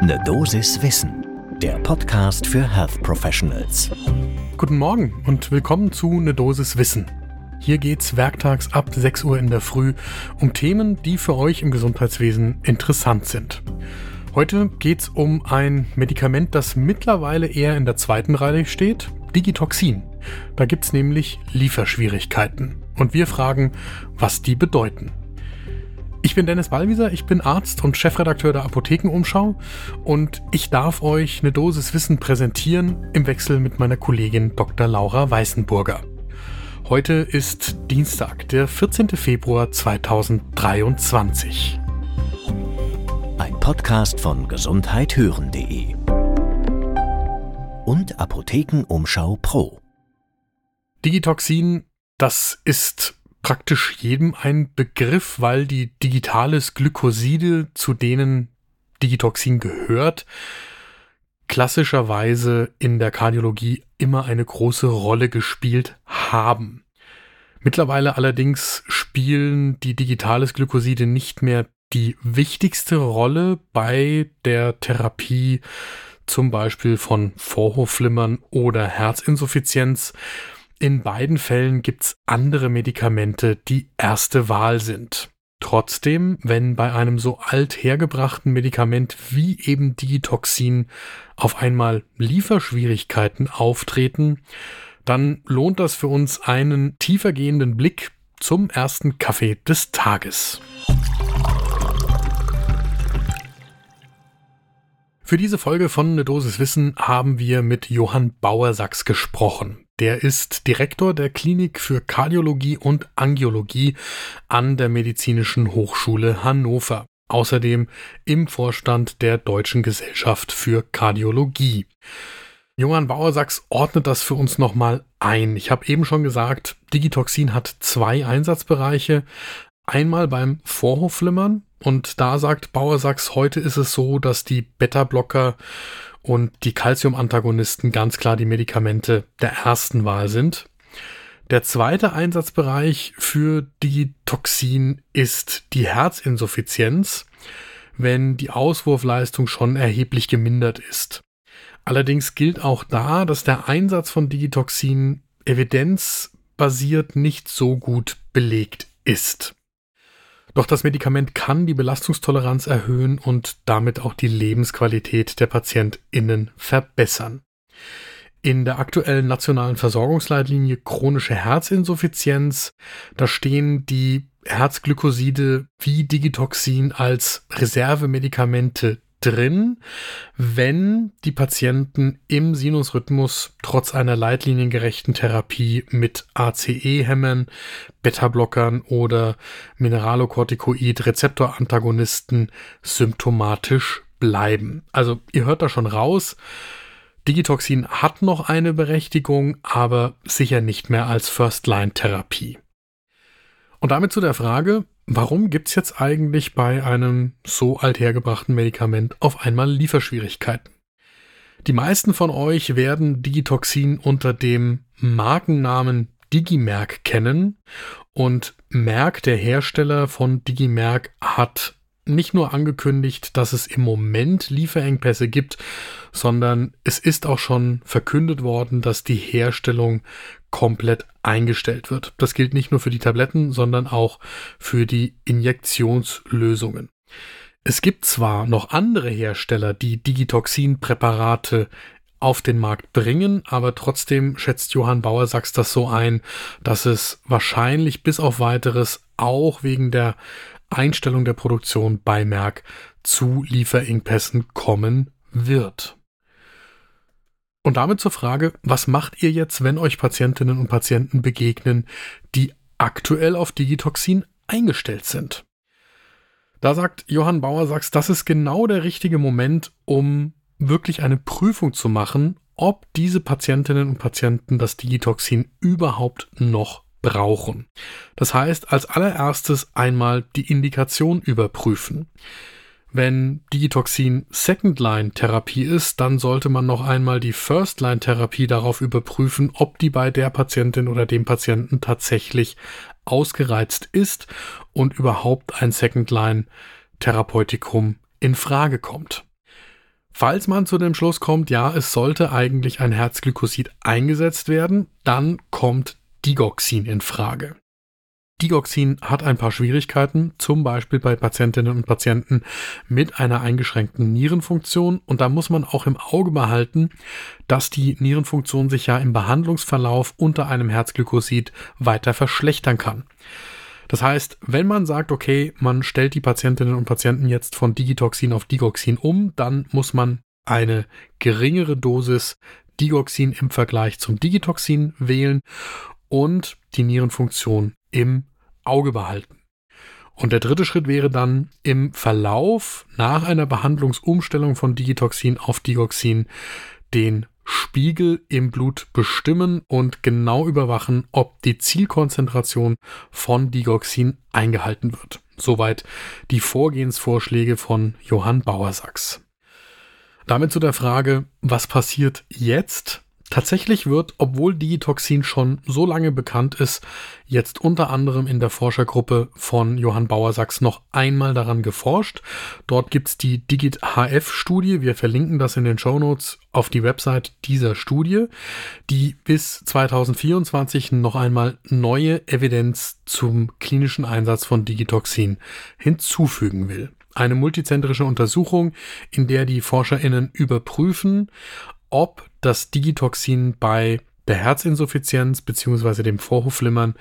Ne Dosis Wissen, der Podcast für Health Professionals. Guten Morgen und willkommen zu Ne Dosis Wissen. Hier geht's werktags ab 6 Uhr in der Früh um Themen, die für euch im Gesundheitswesen interessant sind. Heute geht's um ein Medikament, das mittlerweile eher in der zweiten Reihe steht, Digitoxin. Da gibt's nämlich Lieferschwierigkeiten. Und wir fragen, was die bedeuten. Ich bin Dennis Ballwieser, ich bin Arzt und Chefredakteur der Apothekenumschau und ich darf euch eine Dosis Wissen präsentieren im Wechsel mit meiner Kollegin Dr. Laura Weißenburger. Heute ist Dienstag, der 14. Februar 2023. Ein Podcast von gesundheithören.de und Apothekenumschau Pro. Digitoxin, das ist praktisch jedem ein Begriff, weil die digitales Glykoside, zu denen Digitoxin gehört, klassischerweise in der Kardiologie immer eine große Rolle gespielt haben. Mittlerweile allerdings spielen die digitales Glykoside nicht mehr die wichtigste Rolle bei der Therapie zum Beispiel von Vorhofflimmern oder Herzinsuffizienz. In beiden Fällen gibt's andere Medikamente, die erste Wahl sind. Trotzdem, wenn bei einem so althergebrachten Medikament wie eben Digitoxin auf einmal Lieferschwierigkeiten auftreten, dann lohnt das für uns einen tiefergehenden Blick zum ersten Kaffee des Tages. Für diese Folge von Ne Dosis Wissen haben wir mit Johann Bauersachs gesprochen. Der ist Direktor der Klinik für Kardiologie und Angiologie an der Medizinischen Hochschule Hannover. Außerdem im Vorstand der Deutschen Gesellschaft für Kardiologie. Johann Bauersachs ordnet das für uns nochmal ein. Ich habe eben schon gesagt, Digitoxin hat zwei Einsatzbereiche. Einmal beim Vorhofflimmern und da sagt Bauersachs, heute ist es so, dass die Beta-Blocker und die Calcium-Antagonisten ganz klar die Medikamente der ersten Wahl sind. Der zweite Einsatzbereich für Digitoxin ist die Herzinsuffizienz, wenn die Auswurfleistung schon erheblich gemindert ist. Allerdings gilt auch da, dass der Einsatz von Digitoxin evidenzbasiert nicht so gut belegt ist. Doch das Medikament kann die Belastungstoleranz erhöhen und damit auch die Lebensqualität der PatientInnen verbessern. In der aktuellen nationalen Versorgungsleitlinie chronische Herzinsuffizienz, da stehen die Herzglykoside wie Digitoxin als Reservemedikamente drin, wenn die Patienten im Sinusrhythmus trotz einer leitliniengerechten Therapie mit ACE-Hämmern, Beta-Blockern oder Mineralokortikoid-Rezeptorantagonisten symptomatisch bleiben. Also ihr hört da schon raus, Digitoxin hat noch eine Berechtigung, aber sicher nicht mehr als First-Line-Therapie. Und damit zu der Frage, Warum gibt es jetzt eigentlich bei einem so althergebrachten Medikament auf einmal Lieferschwierigkeiten? Die meisten von euch werden Digitoxin unter dem Markennamen Digimerk kennen und Merck, der Hersteller von Digimerk, hat nicht nur angekündigt, dass es im Moment Lieferengpässe gibt, sondern es ist auch schon verkündet worden, dass die Herstellung komplett eingestellt wird. Das gilt nicht nur für die Tabletten, sondern auch für die Injektionslösungen. Es gibt zwar noch andere Hersteller, die Digitoxin-Präparate auf den Markt bringen, aber trotzdem schätzt Johann Bauer-Sachs das so ein, dass es wahrscheinlich bis auf weiteres auch wegen der Einstellung der Produktion bei Merck zu Lieferengpässen kommen wird. Und damit zur Frage, was macht ihr jetzt, wenn euch Patientinnen und Patienten begegnen, die aktuell auf Digitoxin eingestellt sind? Da sagt Johann Bauer, sagst, das ist genau der richtige Moment, um wirklich eine Prüfung zu machen, ob diese Patientinnen und Patienten das Digitoxin überhaupt noch brauchen. Das heißt, als allererstes einmal die Indikation überprüfen. Wenn Digitoxin Second-Line-Therapie ist, dann sollte man noch einmal die First-Line-Therapie darauf überprüfen, ob die bei der Patientin oder dem Patienten tatsächlich ausgereizt ist und überhaupt ein Second-Line-Therapeutikum in Frage kommt. Falls man zu dem Schluss kommt, ja, es sollte eigentlich ein Herzglykosid eingesetzt werden, dann kommt Digoxin in Frage. Digoxin hat ein paar Schwierigkeiten, zum Beispiel bei Patientinnen und Patienten mit einer eingeschränkten Nierenfunktion. Und da muss man auch im Auge behalten, dass die Nierenfunktion sich ja im Behandlungsverlauf unter einem Herzglykosid weiter verschlechtern kann. Das heißt, wenn man sagt, okay, man stellt die Patientinnen und Patienten jetzt von Digitoxin auf Digoxin um, dann muss man eine geringere Dosis Digoxin im Vergleich zum Digitoxin wählen und die Nierenfunktion im Auge behalten. Und der dritte Schritt wäre dann im Verlauf nach einer Behandlungsumstellung von Digitoxin auf Digoxin den Spiegel im Blut bestimmen und genau überwachen, ob die Zielkonzentration von Digoxin eingehalten wird. Soweit die Vorgehensvorschläge von Johann Bauersachs. Damit zu der Frage, was passiert jetzt? Tatsächlich wird, obwohl Digitoxin schon so lange bekannt ist, jetzt unter anderem in der Forschergruppe von Johann Bauersachs noch einmal daran geforscht. Dort gibt's die Digit-HF-Studie. Wir verlinken das in den Show Notes auf die Website dieser Studie, die bis 2024 noch einmal neue Evidenz zum klinischen Einsatz von Digitoxin hinzufügen will eine multizentrische Untersuchung, in der die ForscherInnen überprüfen, ob das Digitoxin bei der Herzinsuffizienz bzw. dem Vorhofflimmern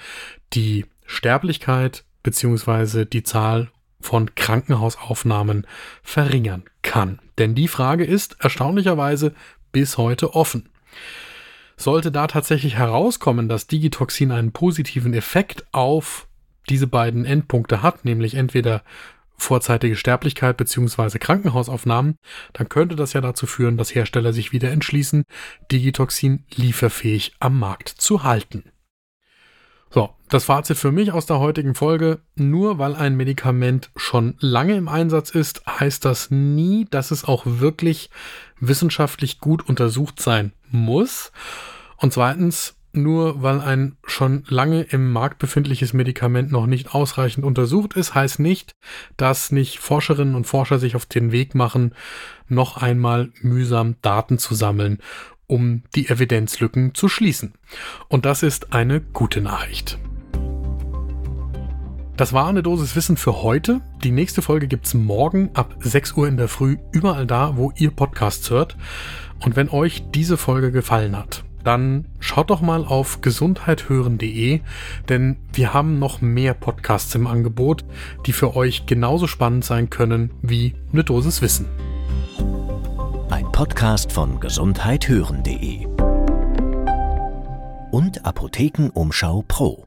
die Sterblichkeit bzw. die Zahl von Krankenhausaufnahmen verringern kann. Denn die Frage ist erstaunlicherweise bis heute offen. Sollte da tatsächlich herauskommen, dass Digitoxin einen positiven Effekt auf diese beiden Endpunkte hat, nämlich entweder vorzeitige Sterblichkeit beziehungsweise Krankenhausaufnahmen, dann könnte das ja dazu führen, dass Hersteller sich wieder entschließen, Digitoxin lieferfähig am Markt zu halten. So, das Fazit für mich aus der heutigen Folge. Nur weil ein Medikament schon lange im Einsatz ist, heißt das nie, dass es auch wirklich wissenschaftlich gut untersucht sein muss. Und zweitens, nur weil ein schon lange im Markt befindliches Medikament noch nicht ausreichend untersucht ist, heißt nicht, dass nicht Forscherinnen und Forscher sich auf den Weg machen, noch einmal mühsam Daten zu sammeln, um die Evidenzlücken zu schließen. Und das ist eine gute Nachricht. Das war eine Dosis Wissen für heute. Die nächste Folge gibt's morgen ab 6 Uhr in der Früh, überall da, wo ihr Podcasts hört. Und wenn euch diese Folge gefallen hat, dann schaut doch mal auf gesundheithören.de, denn wir haben noch mehr Podcasts im Angebot, die für euch genauso spannend sein können wie eine Dosis Wissen. Ein Podcast von gesundheithören.de und Apothekenumschau Pro.